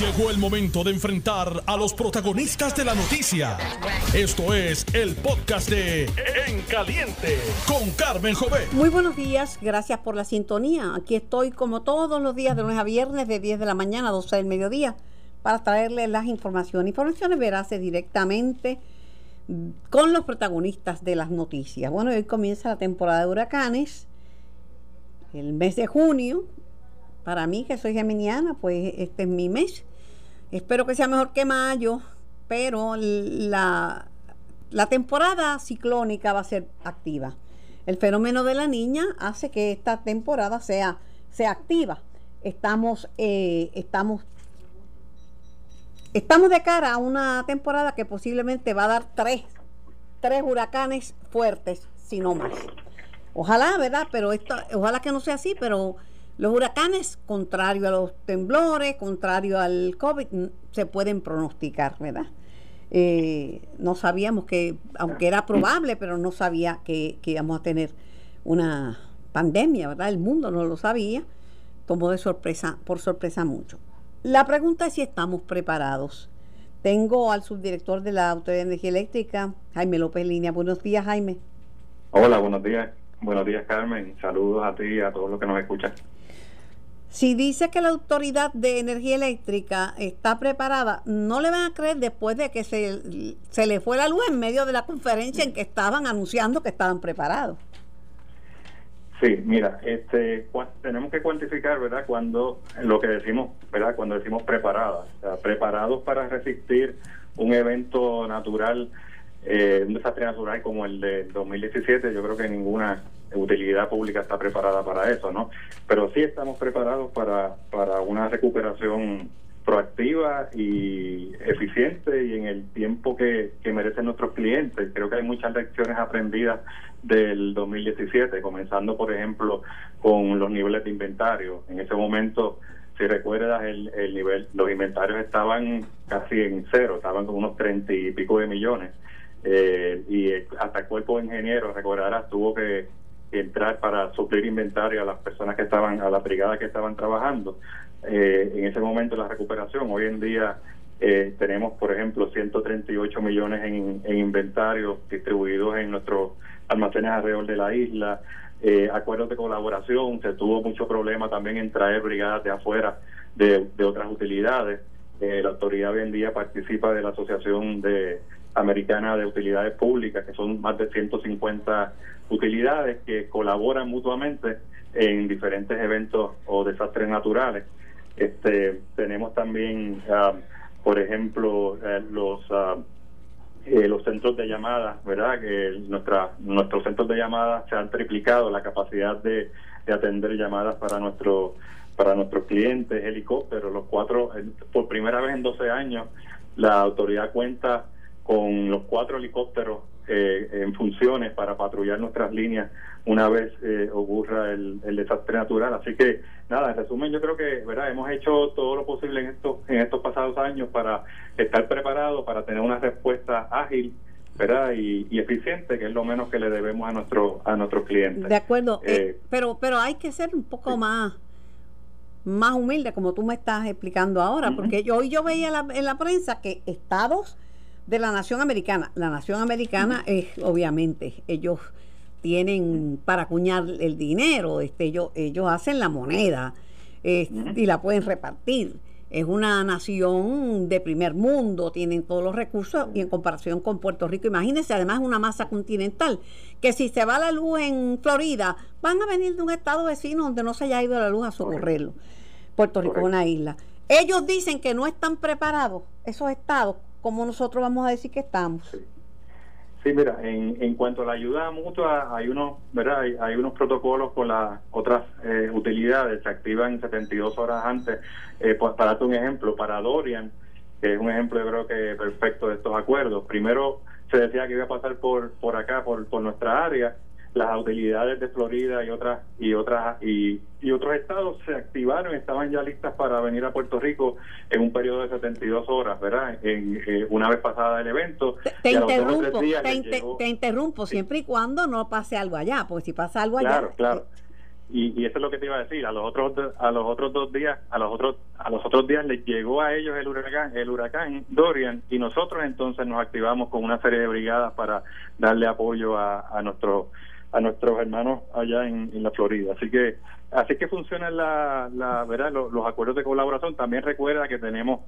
Llegó el momento de enfrentar a los protagonistas de la noticia. Esto es el podcast de En Caliente con Carmen Jovet. Muy buenos días, gracias por la sintonía. Aquí estoy como todos los días de lunes a viernes de 10 de la mañana a 12 del mediodía para traerles las informaciones. Informaciones veraces directamente con los protagonistas de las noticias. Bueno, hoy comienza la temporada de huracanes. El mes de junio, para mí que soy geminiana, pues este es mi mes. Espero que sea mejor que mayo, pero la, la temporada ciclónica va a ser activa. El fenómeno de la niña hace que esta temporada sea, sea activa. Estamos, eh, estamos, estamos de cara a una temporada que posiblemente va a dar tres, tres huracanes fuertes, si no más. Ojalá, ¿verdad? Pero esto, ojalá que no sea así, pero los huracanes, contrario a los temblores, contrario al COVID, se pueden pronosticar, ¿verdad? Eh, no sabíamos que, aunque era probable, pero no sabía que, íbamos a tener una pandemia, ¿verdad? El mundo no lo sabía, tomó de sorpresa, por sorpresa mucho. La pregunta es si estamos preparados. Tengo al subdirector de la Autoridad de Energía Eléctrica, Jaime López Línea. Buenos días, Jaime. Hola, buenos días. Buenos días, Carmen. Saludos a ti y a todos los que nos escuchan. Si dice que la Autoridad de Energía Eléctrica está preparada, no le van a creer después de que se, se le fue la luz en medio de la conferencia en que estaban anunciando que estaban preparados. Sí, mira, este, tenemos que cuantificar, ¿verdad? Cuando lo que decimos, ¿verdad? Cuando decimos preparadas, preparados para resistir un evento natural, eh, un desastre natural como el de 2017, yo creo que ninguna utilidad pública está preparada para eso, ¿no? Pero sí estamos preparados para, para una recuperación proactiva y eficiente y en el tiempo que, que merecen nuestros clientes. Creo que hay muchas lecciones aprendidas del 2017, comenzando por ejemplo con los niveles de inventario. En ese momento, si recuerdas, el, el nivel, los inventarios estaban casi en cero, estaban con unos treinta y pico de millones. Eh, y hasta el cuerpo de ingenieros, recordarás, tuvo que entrar para suplir inventario a las personas que estaban, a la brigada que estaban trabajando. Eh, en ese momento la recuperación, hoy en día eh, tenemos, por ejemplo, 138 millones en, en inventario distribuidos en nuestros almacenes alrededor de la isla. Eh, acuerdos de colaboración, se tuvo mucho problema también en traer brigadas de afuera de, de otras utilidades. la autoridad hoy en día participa de la Asociación de Americana de Utilidades Públicas, que son más de 150 utilidades que colaboran mutuamente en diferentes eventos o desastres naturales. Este, tenemos también, ah, por ejemplo, eh, los ah, eh, los centros de llamadas, ¿verdad? Que nuestra, nuestros centros de llamadas se han triplicado la capacidad de, de atender llamadas para nuestro para nuestros clientes, helicópteros, los cuatro, por primera vez en 12 años, la autoridad cuenta con los cuatro helicópteros eh, en funciones para patrullar nuestras líneas una vez eh, ocurra el, desastre natural. Así que, nada, en resumen, yo creo que verdad hemos hecho todo lo posible en estos, en estos pasados años para estar preparados, para tener una respuesta ágil ¿verdad? Y, eficiente, que es lo menos que le debemos a nuestro a nuestros clientes. De acuerdo, eh, pero pero hay que ser un poco más más humilde, como tú me estás explicando ahora, porque yo, hoy yo veía en la prensa que estados de la nación americana. La nación americana es, obviamente, ellos tienen para acuñar el dinero, este, ellos, ellos hacen la moneda y la pueden repartir. Es una nación de primer mundo, tienen todos los recursos y en comparación con Puerto Rico, imagínense, además una masa continental, que si se va la luz en Florida, van a venir de un estado vecino donde no se haya ido la luz a socorrerlo. Puerto Rico es una isla. Ellos dicen que no están preparados, esos estados, ¿cómo nosotros vamos a decir que estamos? Sí. mira, en, en cuanto a la ayuda mutua, hay unos, ¿verdad? Hay, unos protocolos con las otras eh, utilidades, se activan 72 horas antes. Eh, pues, para darte un ejemplo, para Dorian, que es un ejemplo, yo creo que perfecto de estos acuerdos. Primero se decía que iba a pasar por, por acá, por, por nuestra área, las utilidades de Florida y otras y otras y, y, otros estados se activaron estaban ya listas para venir a Puerto Rico en un periodo de 72 horas verdad en, eh, una vez pasada el evento. Te, interrumpo te, interrumpo siempre y cuando no pase algo allá porque si pasa algo allá claro claro. y, eso es lo que te iba a decir a los otros a los otros dos días a los otros a los otros días les llegó a ellos el huracán el huracán Dorian y nosotros entonces nos activamos con una serie de brigadas para darle apoyo a, a nuestros a nuestros hermanos allá en, la Florida. Así que así que funcionan la, la verdad los, acuerdos de colaboración. También recuerda que tenemos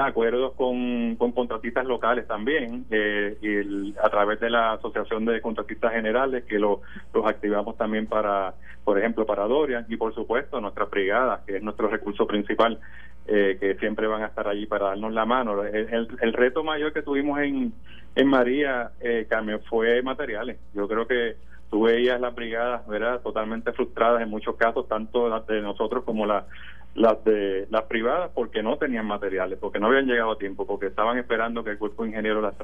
acuerdos con, con contratistas locales también eh, y a través de la asociación de contratistas generales que lo, los activamos también para por ejemplo para Dorian y por supuesto nuestras brigadas que es nuestro recurso principal eh, que siempre van a estar allí para darnos la mano. El, el, reto mayor que tuvimos en en María eh, Carmen fue materiales. Yo creo que tú veías las brigadas, ¿verdad? Totalmente frustradas en muchos casos, tanto las de nosotros como las las de las privadas, porque no tenían materiales, porque no habían llegado a tiempo, porque estaban esperando que el cuerpo ingeniero las,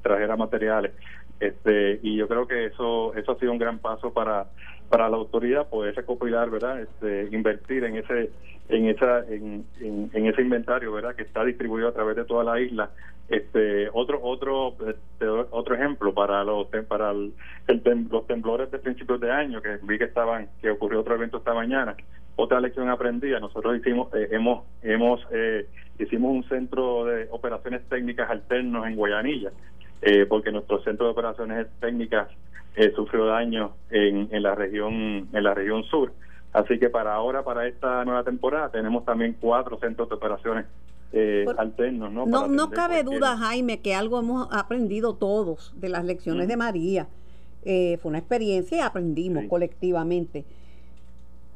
trajera materiales. Este, y yo creo que eso eso ha sido un gran paso para para la autoridad poder recopilar, ¿verdad? Este, invertir en ese en esa en, en, ese inventario, ¿verdad? Que está distribuido a través de toda la isla. Este, otro otro este, otro ejemplo para los para el, los temblores de principios de año que vi que estaban que ocurrió otro evento esta mañana. Otra lección aprendida, nosotros hicimos eh, hemos hemos eh, hicimos un centro de operaciones técnicas alternos en Guayanilla, eh, porque nuestro centro de operaciones técnicas eh, sufrió daño en, en la región en la región sur. Así que para ahora para esta nueva temporada tenemos también cuatro centros de operaciones eh, alternos no no, no cabe duda Jaime que algo hemos aprendido todos de las lecciones de María. Eh, fue una experiencia y aprendimos colectivamente.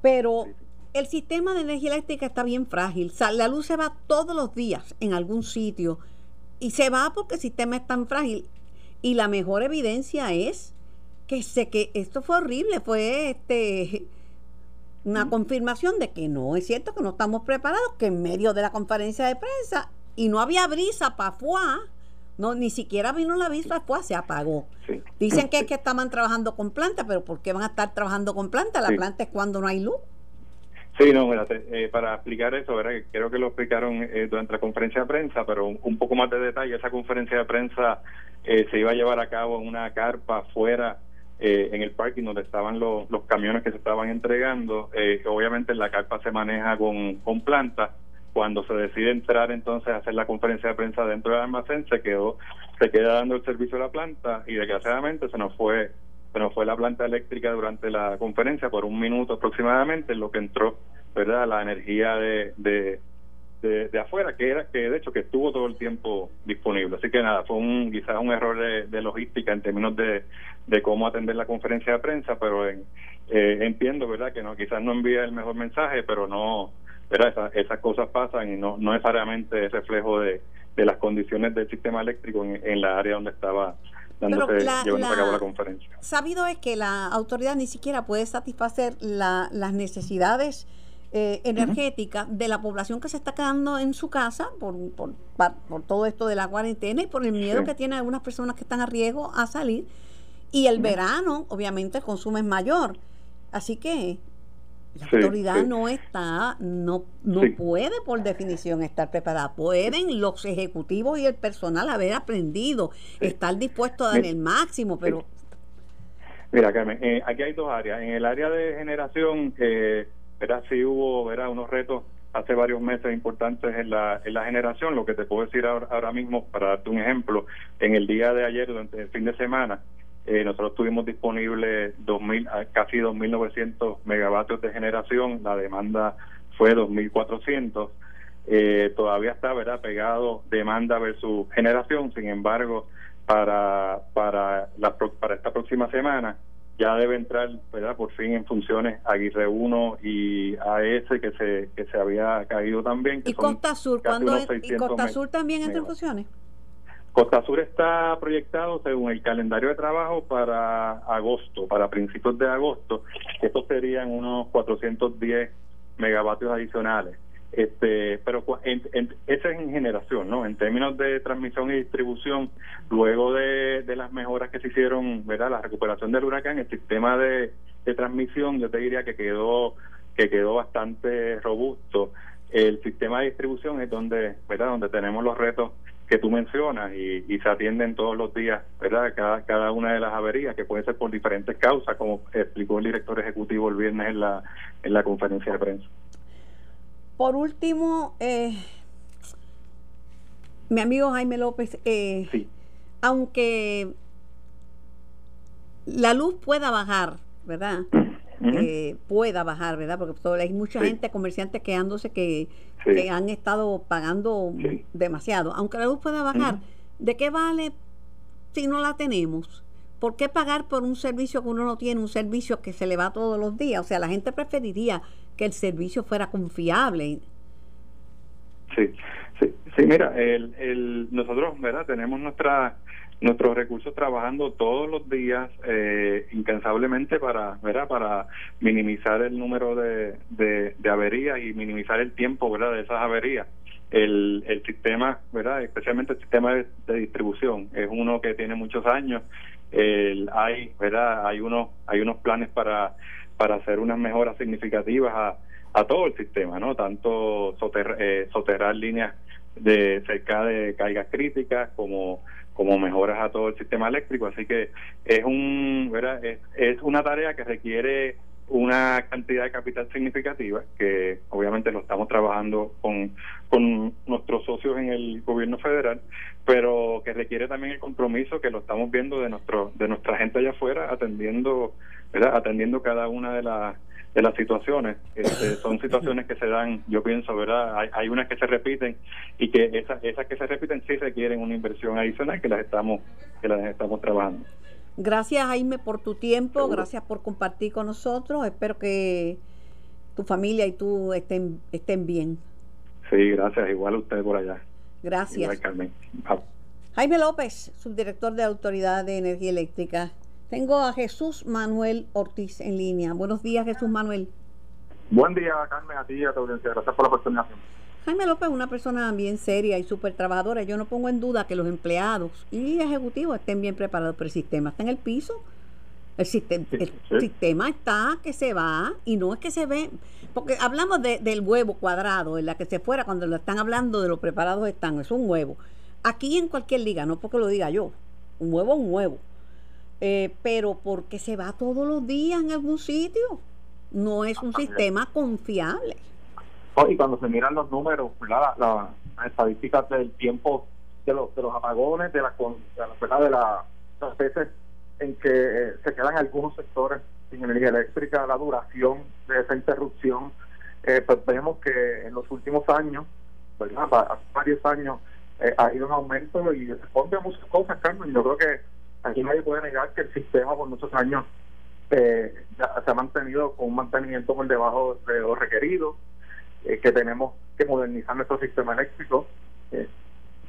Pero el sistema de energía eléctrica está bien frágil. La luz se va todos los días en algún sitio y se va porque el sistema es tan frágil. Y la mejor evidencia es que sé que esto fue horrible, fue este una confirmación de que no es cierto que no estamos preparados, que en medio de la conferencia de prensa y no había brisa para fuá, no ni siquiera vino la brisa fuá, se apagó. Dicen que es que estaban trabajando con planta, pero ¿por qué van a estar trabajando con planta? La planta es cuando no hay luz. Sí, no, eh, para explicar eso, ¿verdad? creo que lo explicaron eh, durante la conferencia de prensa, pero un, poco más de detalle, esa conferencia de prensa eh, se iba a llevar a cabo en una carpa fuera eh, en el parking donde estaban los, los camiones que se estaban entregando. Eh, obviamente la carpa se maneja con, con planta. Cuando se decide entrar entonces a hacer la conferencia de prensa dentro del almacén, se quedó, se queda dando el servicio a la planta y desgraciadamente se nos fue, se nos fue la planta eléctrica durante la conferencia por un minuto aproximadamente, en lo que entró, verdad, la energía de, de de, afuera, que era que de hecho que estuvo todo el tiempo disponible. Así que nada, fue un quizás un error de, logística en términos de, de, cómo atender la conferencia de prensa, pero en, eh, entiendo, ¿verdad? Que no quizás no envía el mejor mensaje, pero no, ¿verdad? esas cosas pasan y no, no necesariamente es reflejo de, de las condiciones del sistema eléctrico en, la área donde estaba dándose, llevando a cabo la conferencia. Sabido es que la autoridad ni siquiera puede satisfacer la, las necesidades eh, energética de la población que se está quedando en su casa por, por, por todo esto de la cuarentena y por el miedo que tienen algunas personas que están a riesgo a salir. Y el verano, obviamente, el consumo es mayor. Así que la autoridad no está, no, no puede por definición estar preparada. Pueden los ejecutivos y el personal haber aprendido, estar dispuestos a dar el máximo, pero... Mira, Carmen, eh, aquí hay dos áreas. En el área de generación, eh, ¿verdad? Sí hubo ¿verdad? unos retos hace varios meses importantes en la, en la generación. Lo que te puedo decir ahora, ahora mismo, para darte un ejemplo, en el día de ayer, durante el fin de semana, eh, nosotros tuvimos disponible 2000, casi 2.900 megavatios de generación, la demanda fue 2.400. Eh, todavía está verdad pegado demanda versus generación sin embargo para para la para esta próxima semana ya debe entrar, ¿verdad? Por fin en funciones Aguirre 1 y AES que se que se había caído también. ¿Y Costa Sur cuando ¿Y Costa Sur también entra en funciones? Costa Sur está proyectado según el calendario de trabajo para agosto, para principios de agosto. Estos serían unos 410 megavatios adicionales. Este, pero en, esa es en generación, ¿no? En términos de transmisión y distribución, luego de, las mejoras que se hicieron, ¿verdad? La recuperación del huracán, el sistema de, transmisión, yo te diría que quedó que quedó bastante robusto. El sistema de distribución es donde, ¿verdad? Donde tenemos los retos que tú mencionas y, se atienden todos los días, ¿verdad? Cada, cada una de las averías que puede ser por diferentes causas, como explicó el director ejecutivo el viernes en la, en la conferencia de prensa. Por último, eh, mi amigo Jaime López, eh, aunque la luz pueda bajar, ¿verdad? Eh, pueda bajar, ¿verdad? Porque hay mucha gente, comerciantes quedándose que, que han estado pagando demasiado. Aunque la luz pueda bajar, ¿de qué vale si no la tenemos? ¿Por qué pagar por un servicio que uno no tiene, un servicio que se le va todos los días? O sea, la gente preferiría que el servicio fuera confiable. Sí, sí, sí mira, el, el, nosotros, ¿verdad? Tenemos nuestra nuestros recursos trabajando todos los días eh, incansablemente para ¿verdad? para minimizar el número de, de, averías y minimizar el tiempo ¿verdad? de esas averías el, el sistema verdad especialmente el sistema de, distribución es uno que tiene muchos años el, hay verdad hay unos hay unos planes para para hacer unas mejoras significativas a, a todo el sistema no tanto eh, soterrar líneas de cerca de cargas críticas como como mejoras a todo el sistema eléctrico así que es un ¿verdad? Es, es una tarea que requiere una cantidad de capital significativa que obviamente lo estamos trabajando con, con nuestros socios en el gobierno federal pero que requiere también el compromiso que lo estamos viendo de nuestro de nuestra gente allá afuera atendiendo ¿verdad? atendiendo cada una de las de las situaciones. Este, son situaciones que se dan, yo pienso, ¿verdad? Hay, hay unas que se repiten y que esas, esas que se repiten sí requieren una inversión adicional que las estamos, que las estamos trabajando. Gracias Jaime por tu tiempo, gracias por compartir con nosotros. Espero que tu familia y tú estén, estén bien. Sí, gracias. Igual usted por allá. Gracias. Jaime López, subdirector de Autoridad de Energía Eléctrica. Tengo a Jesús Manuel Ortiz en línea. Buenos días, Jesús Manuel. Buen día, Carmen, a ti y a tu audiencia. Gracias por la oportunidad. Jaime López es una persona bien seria y súper trabajadora. Yo no pongo en duda que los empleados y ejecutivos estén bien preparados, pero el sistema está en el piso. El, sistema, el sistema está que se va y no es que se ve, porque hablamos del huevo cuadrado, en la que se fuera cuando lo están hablando de lo preparados están, es un huevo. Aquí en cualquier liga, no porque lo diga yo, un huevo es un huevo. Eh, pero porque se va todos los días en algún sitio. No es un sistema confiable. Oh, y cuando se miran los números, las estadísticas del tiempo de los, de los apagones, de, la, de, la, las veces en que eh, se quedan algunos sectores sin energía eléctrica, la duración de esa interrupción, eh, pues vemos que en los últimos años, ¿verdad? varios años, ha ido en aumento y responde a muchas cosas, Carmen. Yo creo que aquí nadie puede negar que el sistema por muchos años eh, se ha mantenido con un mantenimiento por debajo de lo requerido, eh, que tenemos que modernizar nuestro sistema eléctrico, eh,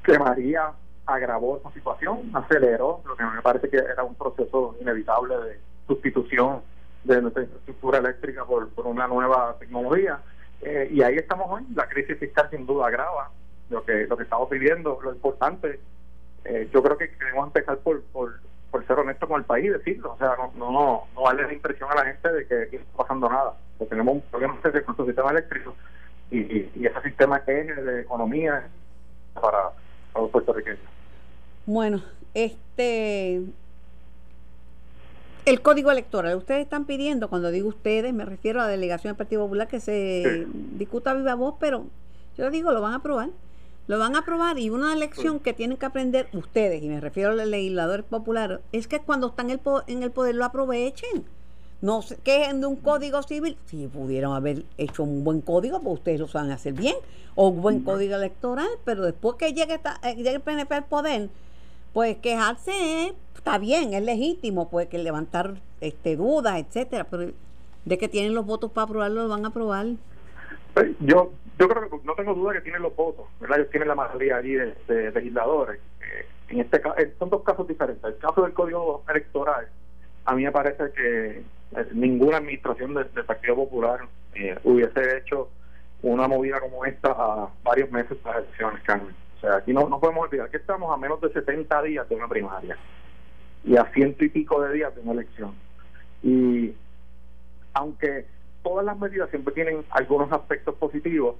que María agravó esa situación, aceleró lo que me parece que era un proceso inevitable de sustitución de nuestra infraestructura eléctrica por, por una nueva tecnología. Eh, y ahí estamos hoy, la crisis fiscal sin duda agrava lo que, lo que estamos pidiendo, lo importante eh, yo creo que queremos empezar por, por, ser honesto con el país y decirlo. O sea, no, no, no darle la impresión a la gente de que aquí no está pasando nada. Porque tenemos un problema con nuestro sistema eléctrico y, y, ese sistema es de economía para, los puertorriqueños. Bueno, este. El código electoral, ustedes están pidiendo, cuando digo ustedes, me refiero a la delegación del Partido Popular, que se discuta viva voz, pero yo digo, lo van a aprobar lo van a aprobar y una lección que tienen que aprender ustedes, y me refiero a los legisladores populares, es que cuando están en el, en el poder lo aprovechen. No se quejen de un código civil. Si pudieran haber hecho un buen código, pues ustedes lo saben hacer bien. O un buen código electoral, pero después que llegue, eh, llegue el PNP al poder, pues quejarse está bien, es legítimo, pues que levantar este dudas, etcétera, pero de que tienen los votos para aprobarlo, lo van a aprobar. Yo yo creo que no tengo duda que tienen los votos, ¿verdad? Ellos tienen la mayoría allí de, legisladores. Eh, en este son dos casos diferentes. El caso del Código Electoral, a mí me parece que eh, ninguna administración del Partido Popular eh, hubiese hecho una movida como esta a varios meses de las elecciones, Carmen. O sea, aquí no, no podemos olvidar que estamos a menos de 70 días de una primaria y a ciento y pico de días de una elección. Y aunque todas las medidas siempre tienen algunos aspectos positivos.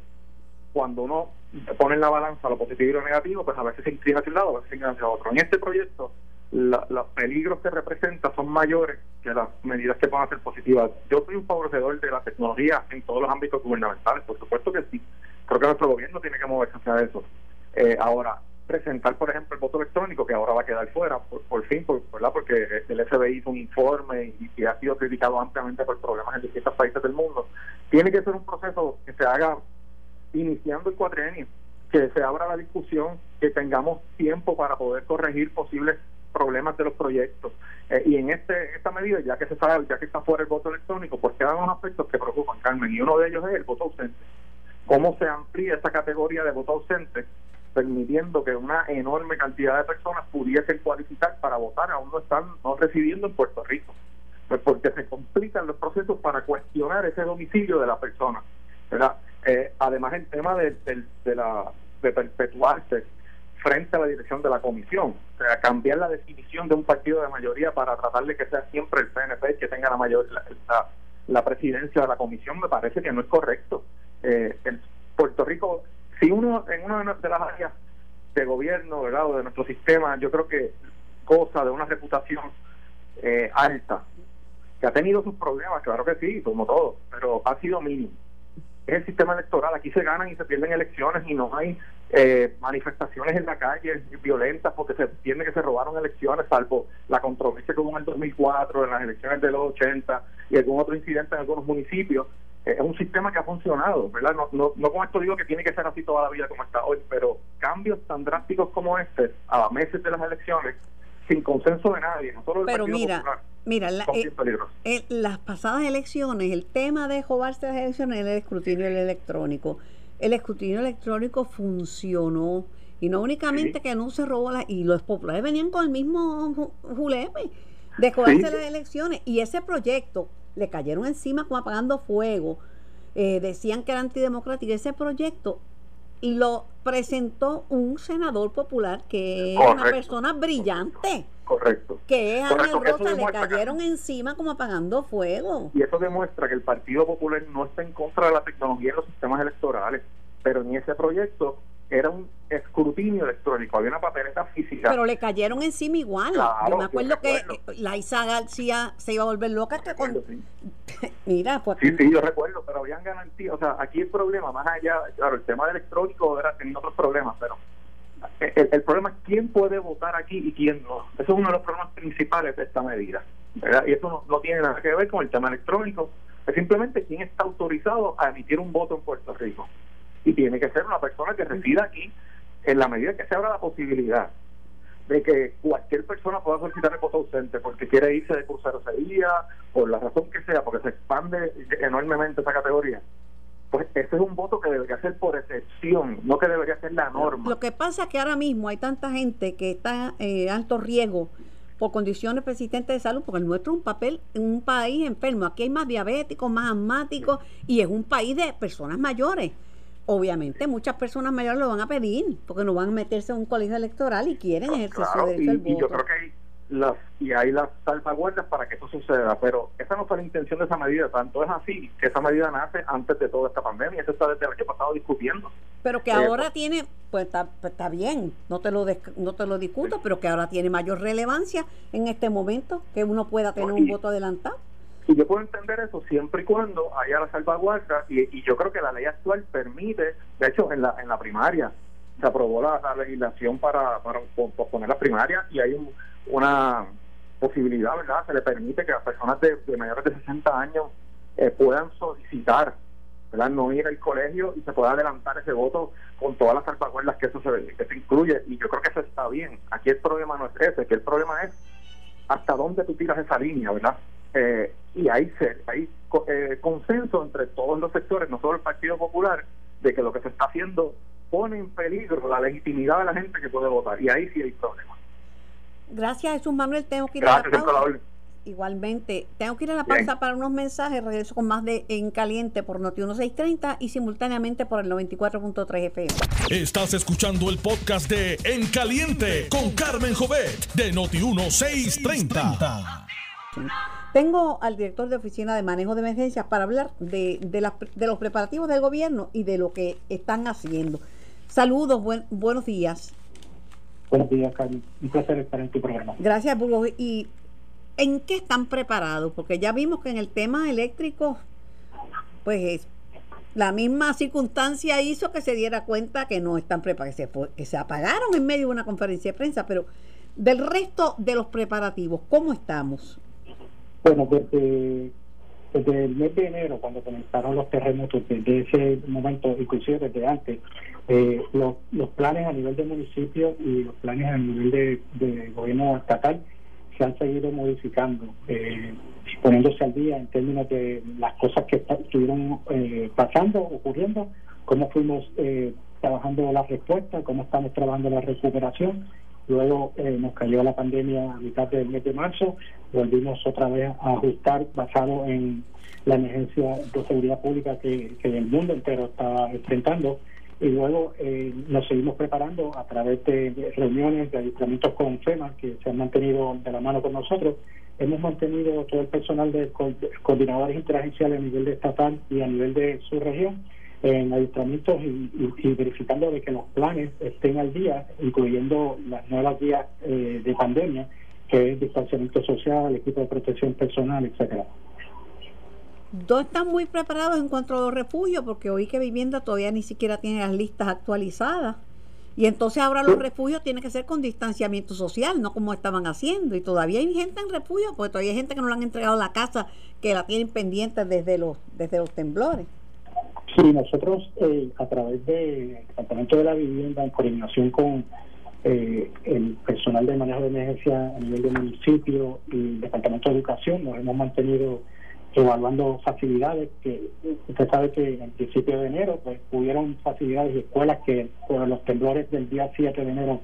cuando uno pone en la balanza lo positivo y lo negativo, pues a veces se inclina hacia un lado, a veces se inclina hacia otro. En este proyecto, los peligros que representa son mayores que las medidas que puedan ser positivas. Yo soy un favorecedor de la tecnología en todos los ámbitos gubernamentales, por supuesto que sí. Creo que nuestro gobierno tiene que moverse hacia eso. Eh, ahora, presentar, por ejemplo, el voto electrónico, que ahora va a quedar fuera, por, fin, por, ¿verdad? porque el FBI hizo un informe y, ha sido criticado ampliamente por problemas en distintos países del mundo, tiene que ser un proceso que se haga iniciando el cuatrienio, que se abra la discusión, que tengamos tiempo para poder corregir posibles problemas de los proyectos. Eh, y en este esta medida, ya que se sabe, ya que está fuera el voto electrónico, pues quedan unos aspectos que preocupan, Carmen, y uno de ellos es el voto ausente. ¿Cómo se amplía esta categoría de voto ausente permitiendo que una enorme cantidad de personas pudiesen cualificar para votar, aún no están no residiendo en Puerto Rico. Pues porque se complican los procesos para cuestionar ese domicilio de la persona. ¿verdad? Eh, además, el tema de, de, la, de perpetuarse frente a la dirección de la comisión, o sea, cambiar la definición de un partido de mayoría para tratar de que sea siempre el PNP que tenga la mayor la, la, presidencia de la comisión, me parece que no es correcto. Eh, en Puerto Rico si uno en una de las áreas de gobierno, ¿verdad? O de nuestro sistema, yo creo que cosa de una reputación eh, alta, que ha tenido sus problemas, claro que sí, como todo, pero ha sido mínimo. Es el sistema electoral, aquí se ganan y se pierden elecciones y no hay eh, manifestaciones en la calle violentas porque se entiende que se robaron elecciones, salvo la controversia que hubo en el 2004, en las elecciones de los 80 y algún otro incidente en algunos municipios es un sistema que ha funcionado, ¿verdad? No, no, no con esto digo que tiene que ser así toda la vida como está hoy, pero cambios tan drásticos como este, a meses de las elecciones, sin consenso de nadie, no solo Pero mira, mira, eh, las pasadas elecciones, el tema de jugarse las elecciones era el escrutinio electrónico. El escrutinio electrónico funcionó y no únicamente que no se robó la, y los populares venían con el mismo julepe de jugarse las elecciones y ese proyecto le cayeron encima como apagando fuego. Eh, decían que era antidemocrático ese proyecto y lo presentó un senador popular que es una persona brillante. Correcto. Que es Ángel Rosa, le cayeron encima como apagando fuego. Y eso demuestra que el Partido Popular no está en contra de la tecnología en los sistemas electorales, pero ni ese proyecto era un escrutinio electrónico, había una papeleta física. Pero le cayeron encima igual. yo me acuerdo que la Isa García se iba a volver loca. Que con... Mira, pues. Sí, sí, yo recuerdo, pero habían garantías. O sea, aquí el problema, más allá, claro, el tema electrónico era, tenía otros problemas, pero el, problema es quién puede votar aquí y quién no. Eso es uno de los problemas principales de esta medida. Y eso no, no tiene nada que ver con el tema electrónico, es simplemente quién está autorizado a emitir un voto en Puerto Rico y tiene que ser una persona que resida aquí en la medida que se abra la posibilidad de que cualquier persona pueda solicitar el voto ausente porque quiere irse de crucerocería, por la razón que sea, porque se expande enormemente esa categoría. Pues ese es un voto que debería ser por excepción, no que debería ser la norma. Lo que pasa es que ahora mismo hay tanta gente que está en alto riesgo por condiciones persistentes de salud, porque el nuestro es un papel en un país enfermo. Aquí hay más diabéticos, más asmáticos y es un país de personas mayores obviamente muchas personas mayores lo van a pedir porque no van a meterse en un colegio electoral y quieren ejercer su derecho al voto. Y yo creo que hay las y hay las salvaguardas para que eso suceda, pero esa no fue la intención de esa medida, tanto es así que esa medida nace antes de toda esta pandemia, eso está desde el año pasado discutiendo. Pero que ahora pues tiene, pues está, pues está bien, no te lo no te lo discuto, pero que ahora tiene mayor relevancia en este momento que uno pueda tener un voto adelantado. Y yo puedo entender eso siempre y cuando haya la salvaguarda, y, yo creo que la ley actual permite, de hecho, en la, en la primaria se aprobó la, legislación para, para posponer la primaria y hay una posibilidad, ¿verdad? Se le permite que las personas de, mayores de 60 años eh, puedan solicitar, ¿verdad? No ir al colegio y se pueda adelantar ese voto con todas las salvaguardas que eso se, que se incluye. Y yo creo que eso está bien. Aquí el problema no es ese, que el problema es hasta dónde tú tiras esa línea, ¿verdad? Eh, y hay, hay eh, consenso entre todos los sectores, no solo el Partido Popular, de que lo que se está haciendo pone en peligro la legitimidad de la gente que puede votar. Y ahí sí hay problemas. Gracias, Jesús Manuel. Tengo que ir a la pausa. Igualmente, tengo que ir a la pausa para unos mensajes. Regreso con más de En Caliente por Noti 1630 y simultáneamente por el 94.3 FM. Estás escuchando el podcast de En Caliente con Carmen Jovet de Noti 1630. Tengo al director de Oficina de Manejo de Emergencias para hablar de, de, los preparativos del gobierno y de lo que están haciendo. Saludos, buenos días. Buenos días, Carlos. Un placer estar en tu programa. Gracias, Burgos. ¿Y en qué están preparados? Porque ya vimos que en el tema eléctrico, pues la misma circunstancia hizo que se diera cuenta que no están preparados, que se, que se apagaron en medio de una conferencia de prensa, pero del resto de los preparativos, ¿cómo estamos? Bueno, desde, desde el mes de enero, cuando comenzaron los terremotos, desde ese momento, inclusive desde antes, eh, los, los planes a nivel de municipio y los planes a nivel de, gobierno estatal se han seguido modificando, eh, poniéndose al día en términos de las cosas que estuvieron eh, pasando, ocurriendo, cómo fuimos eh, trabajando la respuesta, cómo estamos trabajando la recuperación Luego eh, nos cayó la pandemia a mitad del mes de marzo, volvimos otra vez a ajustar basado en la emergencia de seguridad pública que, el mundo entero estaba enfrentando. Y luego eh, nos seguimos preparando a través de, reuniones, de adiestramientos con FEMA que se han mantenido de la mano con nosotros. Hemos mantenido todo el personal de coordinadores interagenciales a nivel estatal y a nivel de su región en adiestramientos y, verificando de que los planes estén al día, incluyendo las nuevas guías eh, de pandemia, que es distanciamiento social, equipo de protección personal, etcétera. ¿Dónde están muy preparados en cuanto a los refugios? Porque hoy que vivienda todavía ni siquiera tiene las listas actualizadas. Y entonces ahora los refugios tienen que ser con distanciamiento social, no como estaban haciendo. Y todavía hay gente en refugio, porque todavía hay gente que no le han entregado la casa, que la tienen pendiente desde los, desde los temblores. Sí, nosotros eh, a través del Departamento de la Vivienda, en coordinación con eh, el personal de manejo de emergencia a nivel del municipio y el Departamento de Educación, nos hemos mantenido evaluando facilidades que usted sabe que en principio de enero pues hubieron facilidades y escuelas que por los temblores del día 7 de enero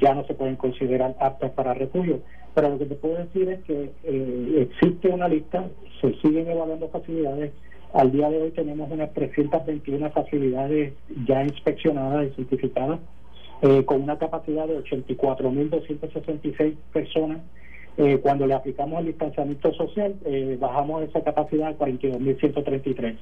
ya no se pueden considerar aptas para refugio. Pero lo que te puedo decir es que eh, existe una lista, se siguen evaluando facilidades al día de hoy tenemos unas 321 facilidades ya inspeccionadas y certificadas, eh, con una capacidad de 84.266 personas. Eh, cuando le aplicamos el distanciamiento social, eh, bajamos esa capacidad a 42.133.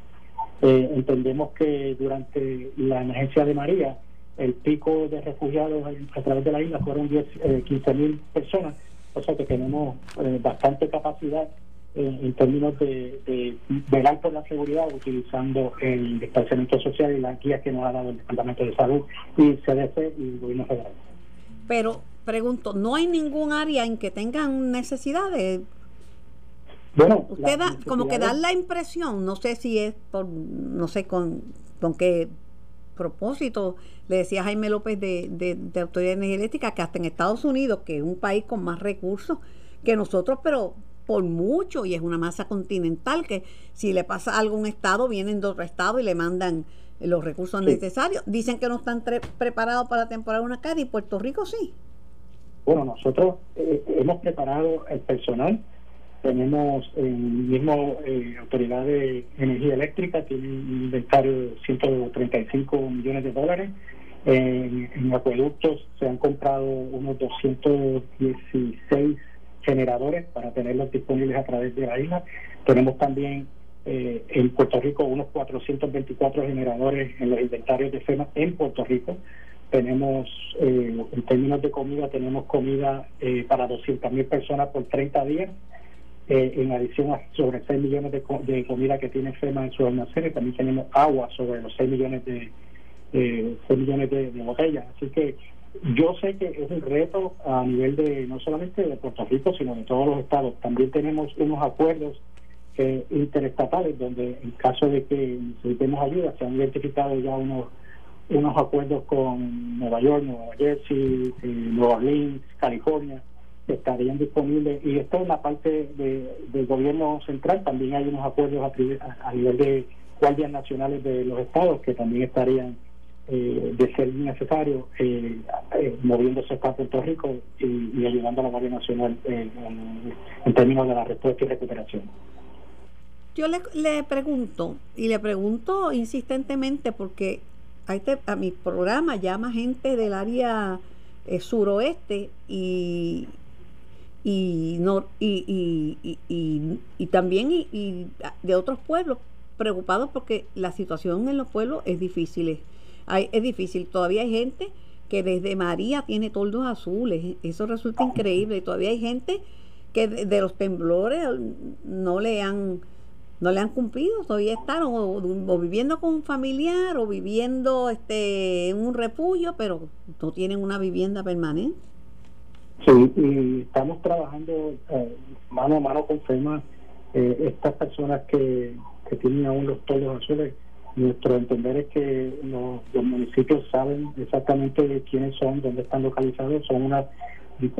entendemos que durante la emergencia de María, el pico de refugiados a través de la isla fueron 15.000 personas, o sea que tenemos bastante capacidad en, términos de, velar por la seguridad utilizando el distanciamiento social y las guías que nos ha dado el Departamento de Salud y CDC y el gobierno federal. Pero pregunto, ¿no hay ningún área en que tengan necesidades? Bueno, usted da, como que da la impresión, no sé si es por, no sé con, con qué propósito, le decía Jaime López de, de, de Autoridad Energética, que hasta en Estados Unidos, que es un país con más recursos que nosotros, pero por mucho y es una masa continental que si le pasa algo a un estado vienen de otro estado y le mandan los recursos necesarios. Dicen que no están preparados para la temporada huracán y Puerto Rico sí. Bueno, nosotros eh, hemos preparado el personal. Tenemos el mismo eh, Autoridad de Energía Eléctrica, tiene un inventario de 135 millones de dólares. En, en acueductos se han comprado unos 216 generadores para tenerlos disponibles a través de la isla. Tenemos también eh, en Puerto Rico unos 424 generadores en los inventarios de FEMA en Puerto Rico. Tenemos, eh, en términos de comida, tenemos comida eh, para 200.000 personas por 30 días. en adición a sobre 6 millones de, comida que tiene FEMA en sus almacenes, también tenemos agua sobre los 6 millones de, 6 millones de botellas. Así que yo sé que es un reto a nivel de no solamente de Puerto Rico, sino de todos los estados. También tenemos unos acuerdos eh, interestatales donde en caso de que necesitemos ayuda, se han identificado ya unos unos acuerdos con Nueva York, Nueva Jersey, eh, Nueva Orleans, California, que estarían disponibles. Y esto es la parte de, del gobierno central. También hay unos acuerdos a, a nivel de guardias nacionales de los estados que también estarían eh, de ser necesario eh, eh, moviéndose para Puerto Rico y, ayudando a la Guardia Nacional en, términos de la respuesta y recuperación. Yo le, le pregunto, y le pregunto insistentemente porque a, este, a mi programa llama gente del área suroeste y y no y, y, y, y también y, de otros pueblos preocupados porque la situación en los pueblos es difícil hay, es difícil todavía hay gente que desde María tiene toldos azules eso resulta increíble todavía hay gente que de, los temblores no le han no le han cumplido, todavía están o, viviendo con un familiar o viviendo este en un refugio, pero no tienen una vivienda permanente. Sí, y estamos trabajando eh, mano a mano con FEMA. Eh, estas personas que, que tienen aún los toldos azules, nuestro entender es que los, municipios saben exactamente quiénes son, dónde están localizados, son unas,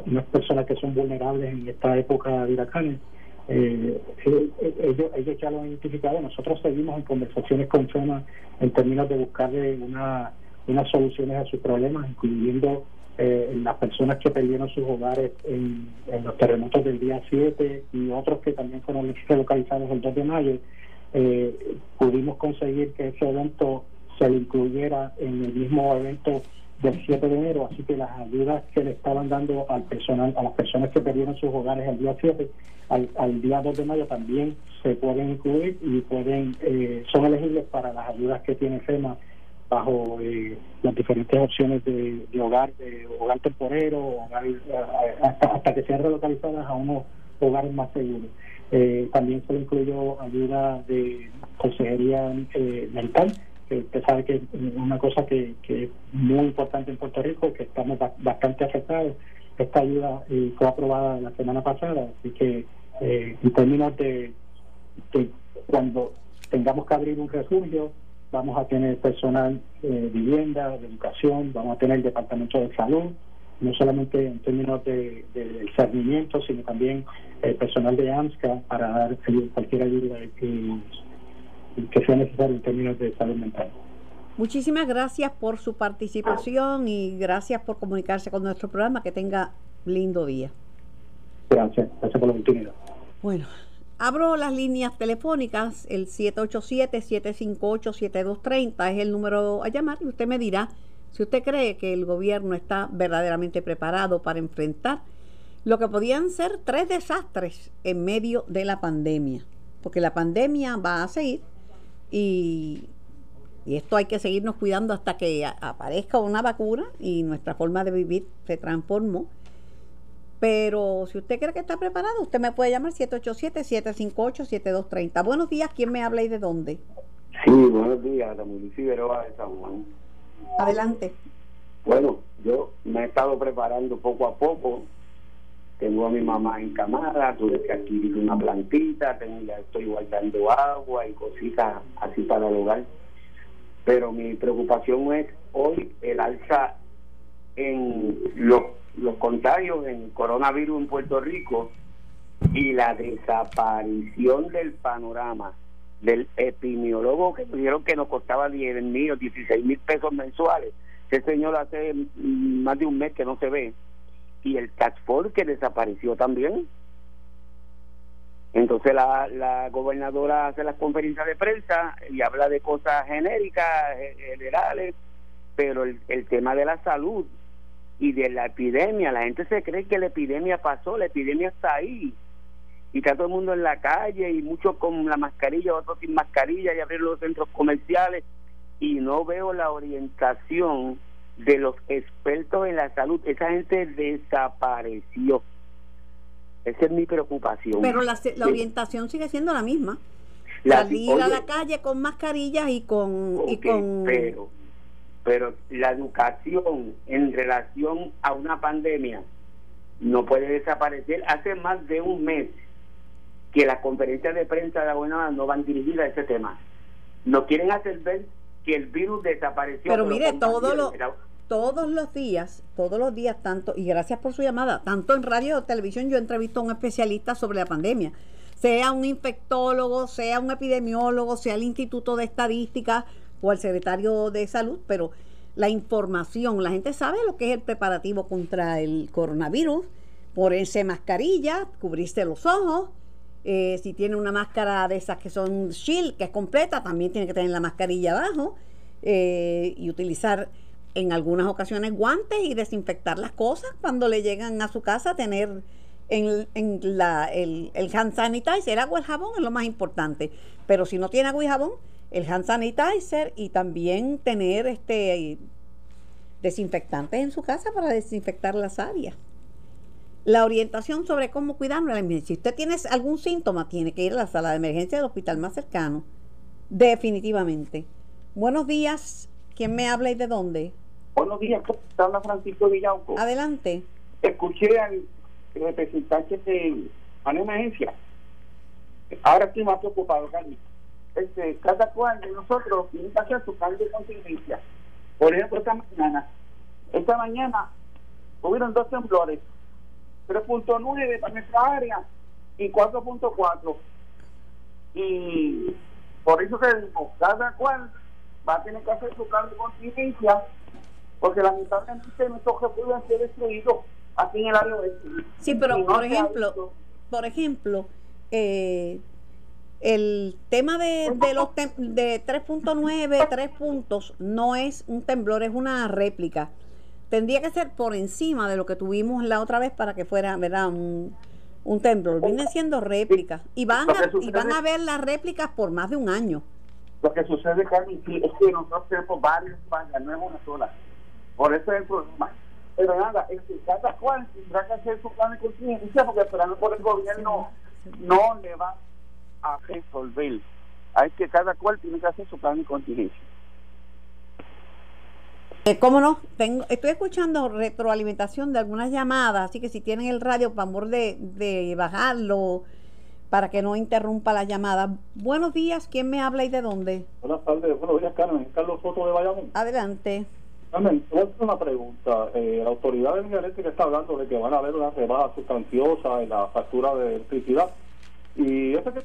unas personas que son vulnerables en esta época de huracanes eh, eh, eh, ellos, ellos ya lo han identificado. Nosotros seguimos en conversaciones con FEMA en términos de buscarle una, unas soluciones a sus problemas, incluyendo eh, las personas que perdieron sus hogares en, los terremotos del día 7 y otros que también fueron localizados el 2 de mayo. Eh, pudimos conseguir que ese evento se incluyera en el mismo evento del 7 de enero, así que las ayudas que le estaban dando al personal, a las personas que perdieron sus hogares el día 7, al, día 2 de mayo también se pueden incluir y pueden eh, son elegibles para las ayudas que tiene FEMA bajo eh, las diferentes opciones de, hogar, de hogar temporero, hogar, eh, hasta, que sean relocalizadas a unos hogares más seguros. También se le incluyó ayuda de consejería mental que usted sabe que es una cosa que, es muy importante en Puerto Rico, que estamos bastante afectados. Esta ayuda eh, fue aprobada la semana pasada, así que eh, en términos de, cuando tengamos que abrir un refugio, vamos a tener personal de vivienda, de educación, vamos a tener el departamento de salud, no solamente en términos de, de cernimiento, sino también el personal de AMSCA para dar cualquier ayuda que que sea necesario en términos de salud mental. Muchísimas gracias por su participación y gracias por comunicarse con nuestro programa. Que tenga lindo día. Gracias, gracias por la oportunidad. Bueno, abro las líneas telefónicas. El 787-758-7230 es el número a llamar y usted me dirá si usted cree que el gobierno está verdaderamente preparado para enfrentar lo que podían ser tres desastres en medio de la pandemia. Porque la pandemia va a seguir y, esto hay que seguirnos cuidando hasta que aparezca una vacuna y nuestra forma de vivir se transformó. Pero si usted cree que está preparado, usted me puede llamar 787-758-7230. Buenos días, ¿quién me habla y de dónde? Sí, buenos días, la municipio de San Juan. Adelante. Bueno, yo me he estado preparando poco a poco tengo a mi mamá en camada, tuve que adquirir una plantita, tengo, estoy guardando agua y cositas así para el hogar. Pero mi preocupación es hoy el alza en los, los contagios en coronavirus en Puerto Rico y la desaparición del panorama del epidemiólogo que dijeron que nos costaba 10 mil o 16 mil pesos mensuales. Ese señor hace más de un mes que no se ve y el tax que desapareció también. Entonces la, la gobernadora hace las conferencias de prensa y habla de cosas genéricas, generales, pero el, el tema de la salud y de la epidemia, la gente se cree que la epidemia pasó, la epidemia está ahí. Y está todo el mundo en la calle y muchos con la mascarilla, otros sin mascarilla y abrir los centros comerciales. Y no veo la orientación de los expertos en la salud. Esa gente desapareció. Esa es mi preocupación. Pero la, orientación sigue siendo la misma. Salir a la calle con mascarillas y con... y con... Pero, pero la educación en relación a una pandemia no puede desaparecer. Hace más de un mes que las conferencias de prensa de la buena no van dirigidas a ese tema. No quieren hacer ver que el virus desapareció. Pero mire, todo lo, todos los días, todos los días, tanto, y gracias por su llamada, tanto en radio o televisión yo entrevisto a un especialista sobre la pandemia, sea un infectólogo, sea un epidemiólogo, sea el Instituto de Estadística o el secretario de Salud, pero la información, la gente sabe lo que es el preparativo contra el coronavirus, ponerse mascarilla, cubrirse los ojos, eh, si tiene una máscara de esas que son shield, que es completa, también tiene que tener la mascarilla abajo eh, y utilizar en algunas ocasiones guantes y desinfectar las cosas cuando le llegan a su casa, tener en, la, el, el hand sanitizer, el agua y el jabón es lo más importante. Pero si no tiene agua y jabón, el hand sanitizer y también tener este desinfectantes en su casa para desinfectar las áreas. La orientación sobre cómo cuidarlo. Si usted tiene algún síntoma, tiene que ir a la sala de emergencia del hospital más cercano. Definitivamente. Buenos días. ¿Quién me habla y de dónde? Buenos días, habla Francisco Villauco. Adelante. Escuché al representante de una emergencia. Ahora estoy más preocupado, Carmen. Este, cada cual de nosotros tiene que hacer su plan de contingencia. Por ejemplo, esta mañana, esta mañana hubieron dos temblores, 3.9 para nuestra área y 4.4. Y por eso que digo, cada cual va a tener que hacer su plan de contingencia, porque lamentablemente nuestros refugio han sido destruidos aquí en el área oeste. Sí, pero por ejemplo, por ejemplo, eh, el tema de, de los de 3.9, 3 puntos, no es un temblor, es una réplica. Tendría que ser por encima de lo que tuvimos la otra vez para que fuera, ¿verdad? Un, un temblor. Viene siendo réplica. Y van, a, y van a ver las réplicas por más de un año. Lo que sucede, Carmen, es que nosotros tenemos varios fallas, no es una sola. Por eso es el problema. Pero nada, es que cada cual tendrá que hacer su plan de contingencia porque esperando por el gobierno no le va a resolver. Hay que cada cual tiene que hacer su plan de contingencia. Eh, ¿Cómo no? Tengo, estoy escuchando retroalimentación de algunas llamadas, así que si tienen el radio, por favor de, de bajarlo para que no interrumpa la llamada. Buenos días, ¿quién me habla y de dónde? Buenas tardes, buenos días, Carmen. Carlos Soto de Bayamón. Adelante. Carmen, te voy a hacer una pregunta. Eh, la autoridad de energía eléctrica está hablando de que van a haber una rebaja sustanciosa en la factura de electricidad. Y ese que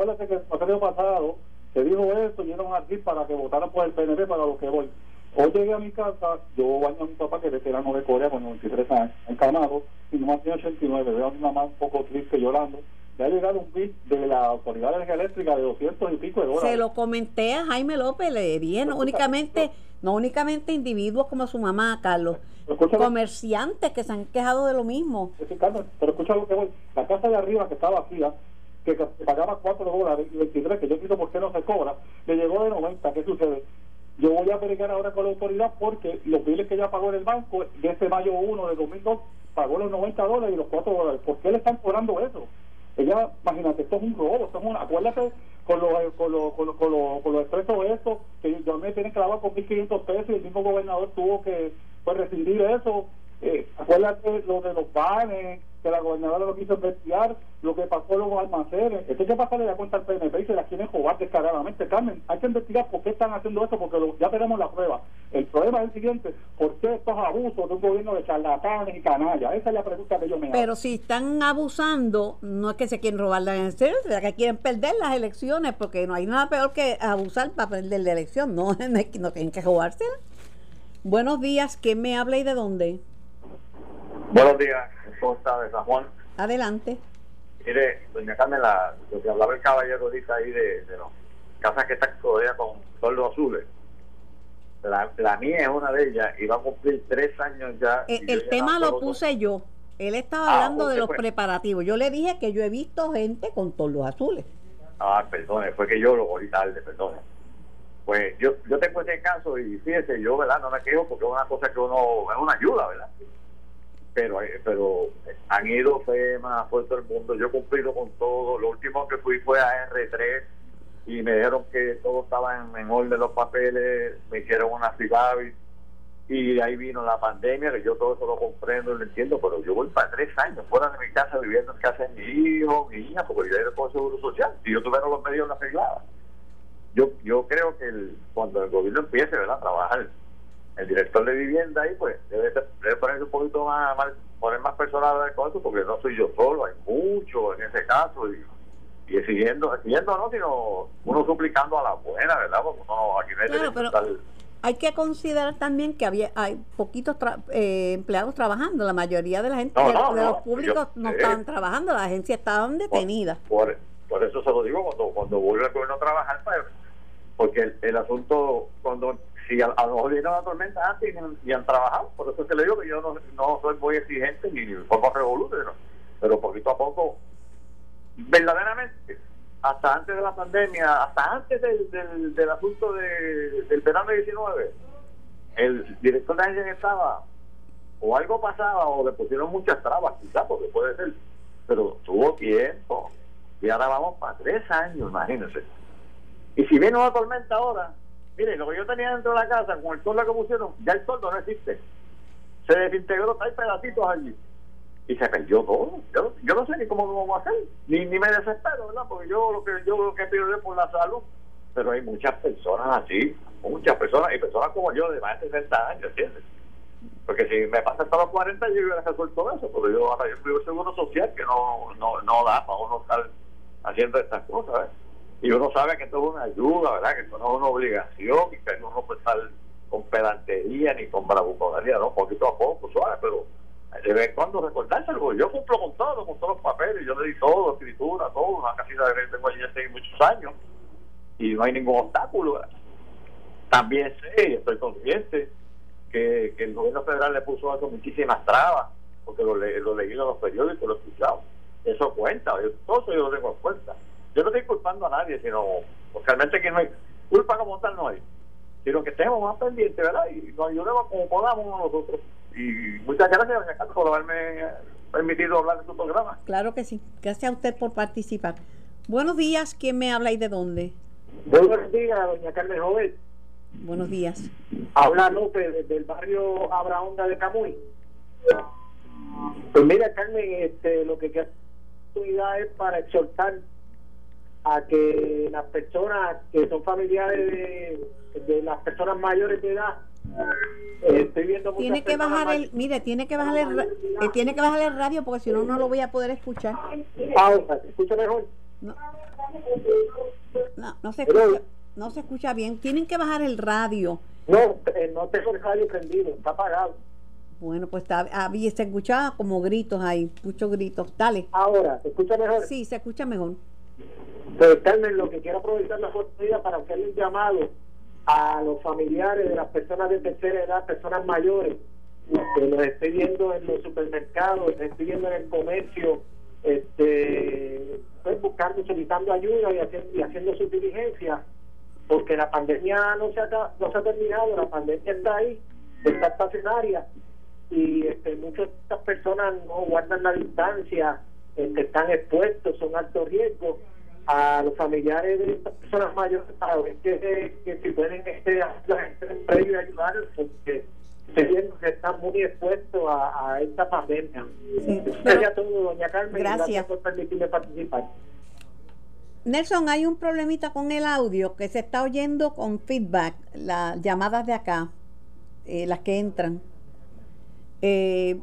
Acuérdate que el pasado se dijo eso, y un aquí para que votaran por el PNP para lo que voy. Hoy llegué a mi casa, yo baño a mi papá que es veterano de Corea con 93 años, encarnado, y nomás tiene 89, veo a mi mamá un poco triste llorando. Ya ha llegado un bit de la Autoridad de Energía Eléctrica de 200 y pico de dólares. Se lo comenté a Jaime López, le bien, únicamente, no únicamente individuos como su mamá, Carlos, comerciantes que se han quejado de lo mismo. pero escucha lo que voy, la casa de arriba que estaba vacía, que pagaba 4 dólares y 23, que yo pido por qué no se cobra, le llegó de 90. ¿Qué sucede? Yo voy a verificar ahora con la autoridad porque los biles que ella pagó en el banco, de ese mayo 1 de 2002, pagó los 90 dólares y los 4 dólares. ¿Por qué le están cobrando eso? Ella, imagínate, esto es un robo, esto acuérdate con los, con los, con los, con los, con los expresos que yo me tienen lavar con 1.500 pesos y el mismo gobernador tuvo que pues, rescindir eso. Eh, acuérdate lo de los banes, que la gobernadora lo quiso investigar, lo que pasó en los almacenes. Esto que pasa le da cuenta al PNP y se la quieren jugar descaradamente. Carmen, hay que investigar por qué están haciendo esto, porque ya tenemos la prueba. El problema es el siguiente, ¿por qué estos abusos de un gobierno de charlatanes y canallas? Esa es la pregunta que yo me hago. Pero si están abusando, no es que se quieren robar la elección, es que quieren perder las elecciones, porque no hay nada peor que abusar para perder la elección, no, no tienen que jugársela. Buenos días, ¿quién me habla y de dónde? Buenos días, ¿cómo está de San Juan? Adelante. Mire, doña Carmen, la, lo que hablaba el caballero ahorita ahí de, de las casas que están rodeadas con toldos azules. La, la, mía es una de ellas y va a cumplir tres años ya. El, tema lo puse yo. Él estaba ah, hablando de los preparativos. Yo le dije que yo he visto gente con toldos azules. Ah, perdone, fue que yo lo oí tarde, perdone. Pues yo, yo tengo ese caso y fíjese, yo, ¿verdad? No me quejo porque es una cosa que uno, es una ayuda, ¿verdad? Pero eh, pero han ido FEMA por todo el mundo, yo he cumplido con todo, lo último que fui fue a R3 y me dijeron que todo estaba en, en orden los papeles, me hicieron una FIBAVI y ahí vino la pandemia, que yo todo eso lo comprendo y lo entiendo, pero yo voy para tres años fuera de mi casa viviendo en casa de mi hijo, mi hija, porque yo era con seguro social y yo tuviera los medios arreglados. Yo, yo creo que cuando el gobierno empiece ¿verdad? a trabajar el director de vivienda ahí pues debe, debe ponerse un poquito más, poner más personal de cosas porque no soy yo solo, hay mucho en ese caso y, y exigiendo, exigiendo no, sino uno suplicando a la buena, ¿verdad? Porque no, aquí no hay claro, hay que considerar también que había hay poquitos eh, empleados trabajando, la mayoría de la gente de, los públicos no estaban trabajando, las agencias estaban detenidas. Por, por, eso se lo digo cuando cuando vuelve el gobierno a trabajar, pues, porque el, el asunto cuando si a, a, lo mejor viene una tormenta antes y, han trabajado. Por eso es le digo que yo no, soy muy exigente ni forma revolucionaria. pero poquito a poco, verdaderamente, hasta antes de la pandemia, hasta antes del, del, del asunto de, del verano 19, el director de agencia que estaba, o algo pasaba, o le pusieron muchas trabas, quizás, porque puede ser, pero tuvo tiempo. Y ahora vamos para tres años, imagínense. Y si viene una tormenta ahora, mire, lo que yo tenía dentro de la casa, con el toldo que pusieron, ya el toldo no existe. Se desintegró, hay pedacitos allí. Y se perdió todo. Yo, yo no sé ni cómo lo vamos a hacer, ni, ni me desespero, ¿verdad? Porque yo lo que yo lo que pido es por la salud. Pero hay muchas personas así, muchas personas, y personas como yo de más de 60 años, ¿entiendes? Porque si me pasa hasta los 40, yo hubiera resuelto eso, porque yo ahora yo vivo seguro social que no, no, no da para uno estar haciendo estas cosas, ¿eh? Y uno sabe que esto es una ayuda, ¿verdad? Que esto no es una obligación y que uno no puede estar con pedantería ni con bravuconería, ¿no? Poquito a poco, suave, pero de vez en cuando recordárselo. Yo cumplo con todo, con todos los papeles, yo le di todo, escritura, todo, una casita de tengo allí hace muchos años y no hay ningún obstáculo. También sé y estoy consciente que, que el gobierno federal le puso a eso muchísimas trabas, porque lo, le, lo leí en los periódicos, lo he escuchado. Eso cuenta, yo, todo eso yo lo tengo en cuenta. Yo no estoy culpando a nadie, sino porque realmente que no hay culpa como tal no hay, sino que estemos más pendientes, ¿verdad? Y nos ayudemos como podamos nosotros. Y muchas gracias, doña Carlos, por haberme permitido hablar en su programa. Claro que sí. Gracias a usted por participar. Buenos días. ¿Quién me habla y de dónde? Buenos días, doña Carmen Joven. Buenos días. Habla López desde el barrio Abraonda de Camuy. Pues mira, Carmen, este, lo que quiero oportunidad es para exhortar a que las personas que son familiares de, de las personas mayores de edad eh, estoy viendo Tiene que bajar el, mire, tiene que bajar el, eh, tiene que bajar el radio porque si no no lo voy a poder escuchar. pausa, ¿se escucha mejor? No, no, no se escucha, no se escucha bien. Tienen que bajar el radio. No, eh, no tengo el radio prendido, está apagado. Bueno, pues está, había, se escuchaba como gritos ahí, muchos gritos. Dale. Ahora, ¿se escucha mejor? Sí, se escucha mejor. Pues Carmen, lo que quiero aprovechar la oportunidad para hacerle un llamado a los familiares de las personas de tercera edad, personas mayores, que los estoy viendo en los supermercados, los estoy viendo en el comercio, este, pues buscando, solicitando ayuda y haciendo, y haciendo sus diligencias, porque la pandemia no se, ha, no se ha terminado, la pandemia está ahí, está estacionaria y este, muchas de estas personas no guardan la distancia, este, están expuestos, son alto riesgo a los familiares de estas personas mayores para ver que, que si pueden este, y ayudarlos porque que están muy expuestos a, a esta pandemia. Sí, sería todo, doña Carmen. Gracias. por permitirme participar. Nelson, hay un problemita con el audio que se está oyendo con feedback, las llamadas de acá, eh, las que entran. Eh,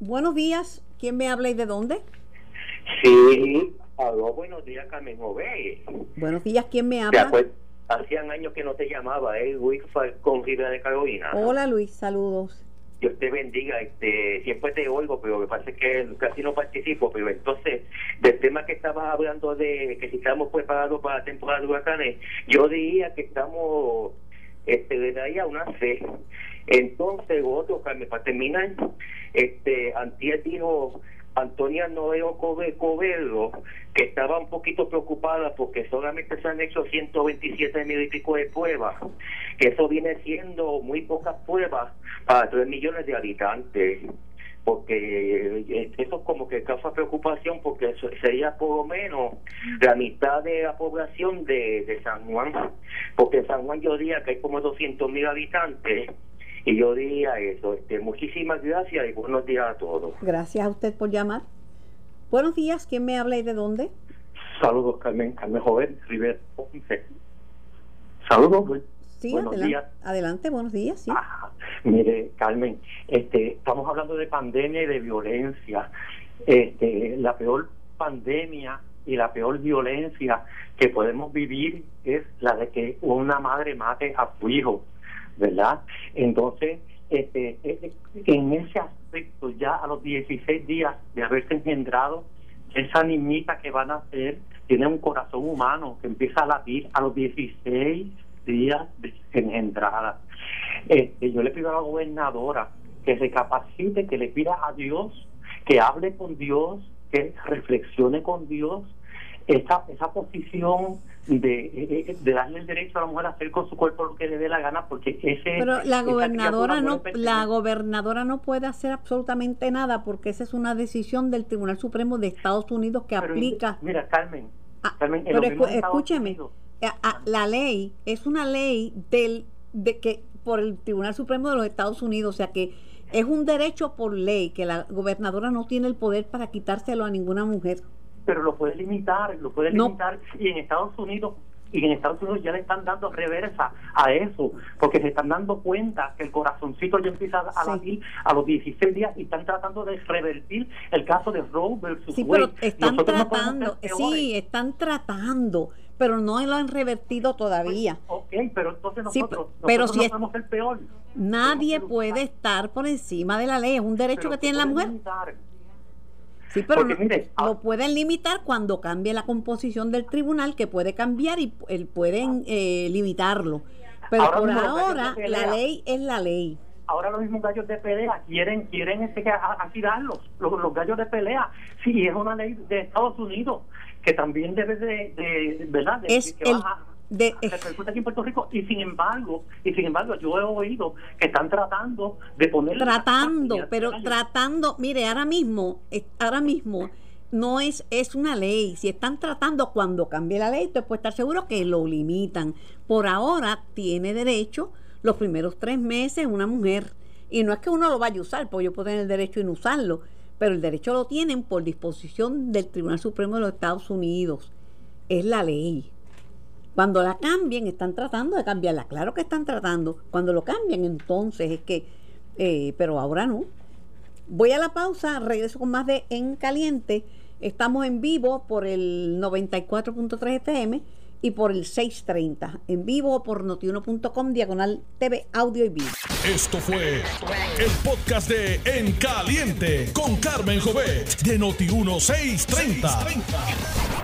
buenos días, ¿quién me habla y de dónde? Sí, aló, buenos días, Carmen Jové. Buenos días, ¿quién me ¿Te habla? acuerdas? Hacían años que no te llamaba, ¿eh? Luis Falcón Rivera de Carolina. Hola Luis, saludos. Dios te bendiga, este, siempre te oigo, pero pasa es que casi no participo, pero entonces, del tema que estabas hablando de que si estamos preparados para la temporada de huracanes, yo diría que estamos, este, le daría una fe. Entonces, otro, Carmen, para terminar, este, Antier dijo Antonia Noeo Cobe- Covello, que estaba un poquito preocupada porque solamente se han hecho 127 mil y pico de pruebas, que eso viene siendo muy pocas pruebas para 3 millones de habitantes porque eh, eso como que causa preocupación porque sería por lo menos la mitad de la población de, de San Juan porque en San Juan yo diría que hay como 200 mil habitantes y yo diría eso este muchísimas gracias y buenos días a todos Gracias a usted por llamar. Buenos días, ¿quién me habla y de dónde? Saludos, Carmen, Carmen Joven, Rivera Ponce. Saludos. Sí, Buenos adelante, días. adelante, buenos días, sí. Mire, Carmen, este, estamos hablando de pandemia y de violencia. Este, la peor pandemia y la peor violencia que podemos vivir es la de que una madre mate a su hijo, ¿verdad? Entonces, este, eh, en ese aspecto, ya a los 16 días de haberse engendrado, esa niñita que van a nacer tiene un corazón humano que empieza a latir a los 16 días de engendrada. Este, yo le pido a la gobernadora que recapacite, que le pida a Dios, que hable con Dios, que reflexione con Dios esa, esa posición de, eh, eh, de darle el derecho a la mujer a hacer con su cuerpo lo que le dé la gana porque ese pero la gobernadora no la gobernadora no puede hacer absolutamente nada porque esa es una decisión del Tribunal Supremo de Estados Unidos que Pero, aplica. Mira, Carmen, Carmen en pero escu- escúcheme Unidos- a- a- la ley es una ley del de que por el Tribunal Supremo de los Estados Unidos o sea que es un derecho por ley que la gobernadora no tiene el poder para quitárselo a ninguna mujer pero lo puede limitar, lo puede No. limitar y en Estados Unidos y en Estados Unidos ya le están dando reversa a eso, porque se están dando cuenta que el corazoncito ya empieza a latir a los 16 días y están tratando de revertir el caso de Roe versus Sí, Wade. pero están Nosotros tratando, sí, están tratando, pero no lo han revertido todavía. Ok, pero entonces Sí, nosotros, pero nosotros si no es- podemos ser peor. Nadie puede estar por encima de la ley, es un derecho Pero que tiene la mujer. limitar. Sí, pero Porque no- mire, ah, lo pueden limitar cuando cambie la composición del tribunal, que puede cambiar y él pueden eh, limitarlo. Pero Ahora por ahora la ley es la ley. ahora los mismos gallos de pelea quieren quieren este que a- agitarlos los, los gallos de pelea sí es una ley de Estados Unidos que también debe de, de- verdad de, Es que el- va a- de- repercute aquí en Puerto Rico y sin embargo y sin embargo yo he oído que están tratando de poner tratando, pero tratando, mire, ahora mismo, eh, ahora mismo no es, es una ley. Si están tratando cuando cambie la ley, usted puede estar seguro que lo limitan. Por ahora tiene derecho los primeros tres meses una mujer. Y no es que uno lo vaya a usar, porque yo puedo tener el derecho no usarlo, pero el derecho lo tienen por disposición del Tribunal Supremo de los Estados Unidos. Es la ley. Cuando la cambien, están tratando de cambiarla. Claro que están tratando. Cuando lo cambien, entonces es que... eh, pero ahora no. Voy a la pausa, regreso con más de En Caliente. Estamos en vivo por el 94.3 FM y por el 630. En vivo por notiuno.com, diagonal TV, audio y video. Esto fue el podcast de En Caliente con Carmen Jovet de Noti1630.